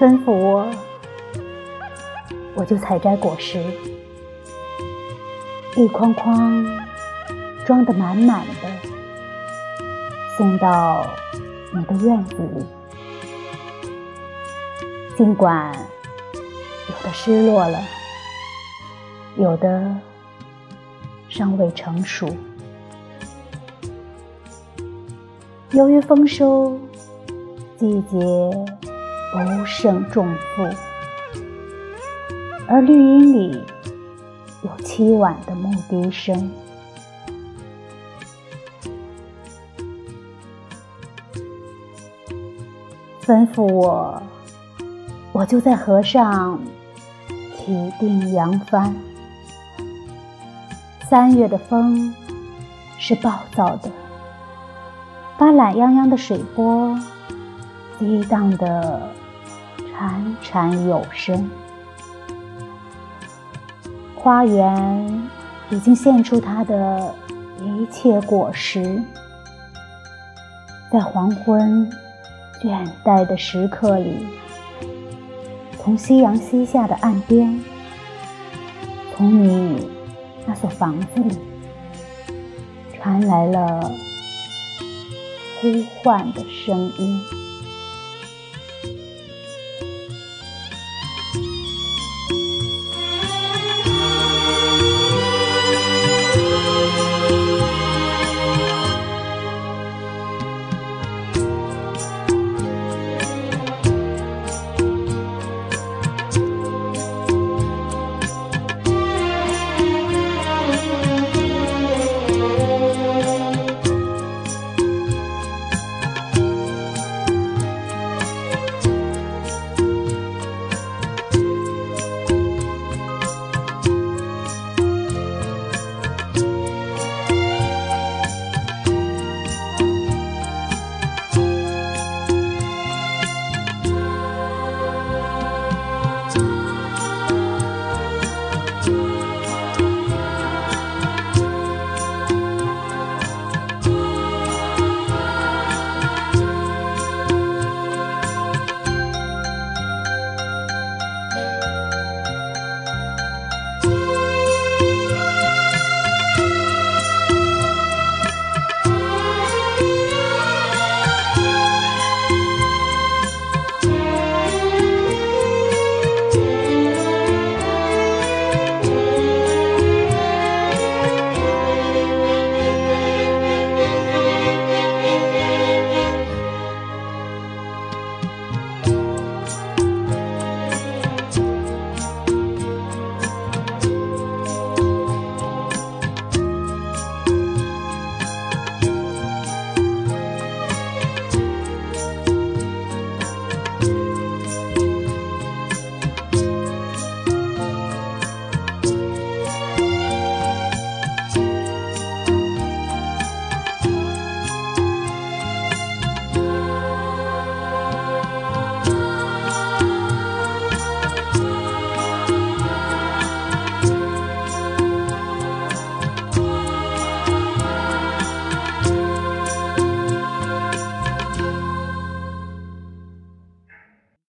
吩咐我，我就采摘果实，一筐筐装得满满的，送到你的院子里。尽管有的失落了，有的尚未成熟，由于丰收季节。不胜重负，而绿荫里有凄婉的牧笛声。吩咐我，我就在河上起定扬帆。三月的风是暴躁的，把懒洋洋的水波激荡的。潺潺有声，花园已经献出它的一切果实。在黄昏倦怠的时刻里，从夕阳西下的岸边，从你那所房子里，传来了呼唤的声音。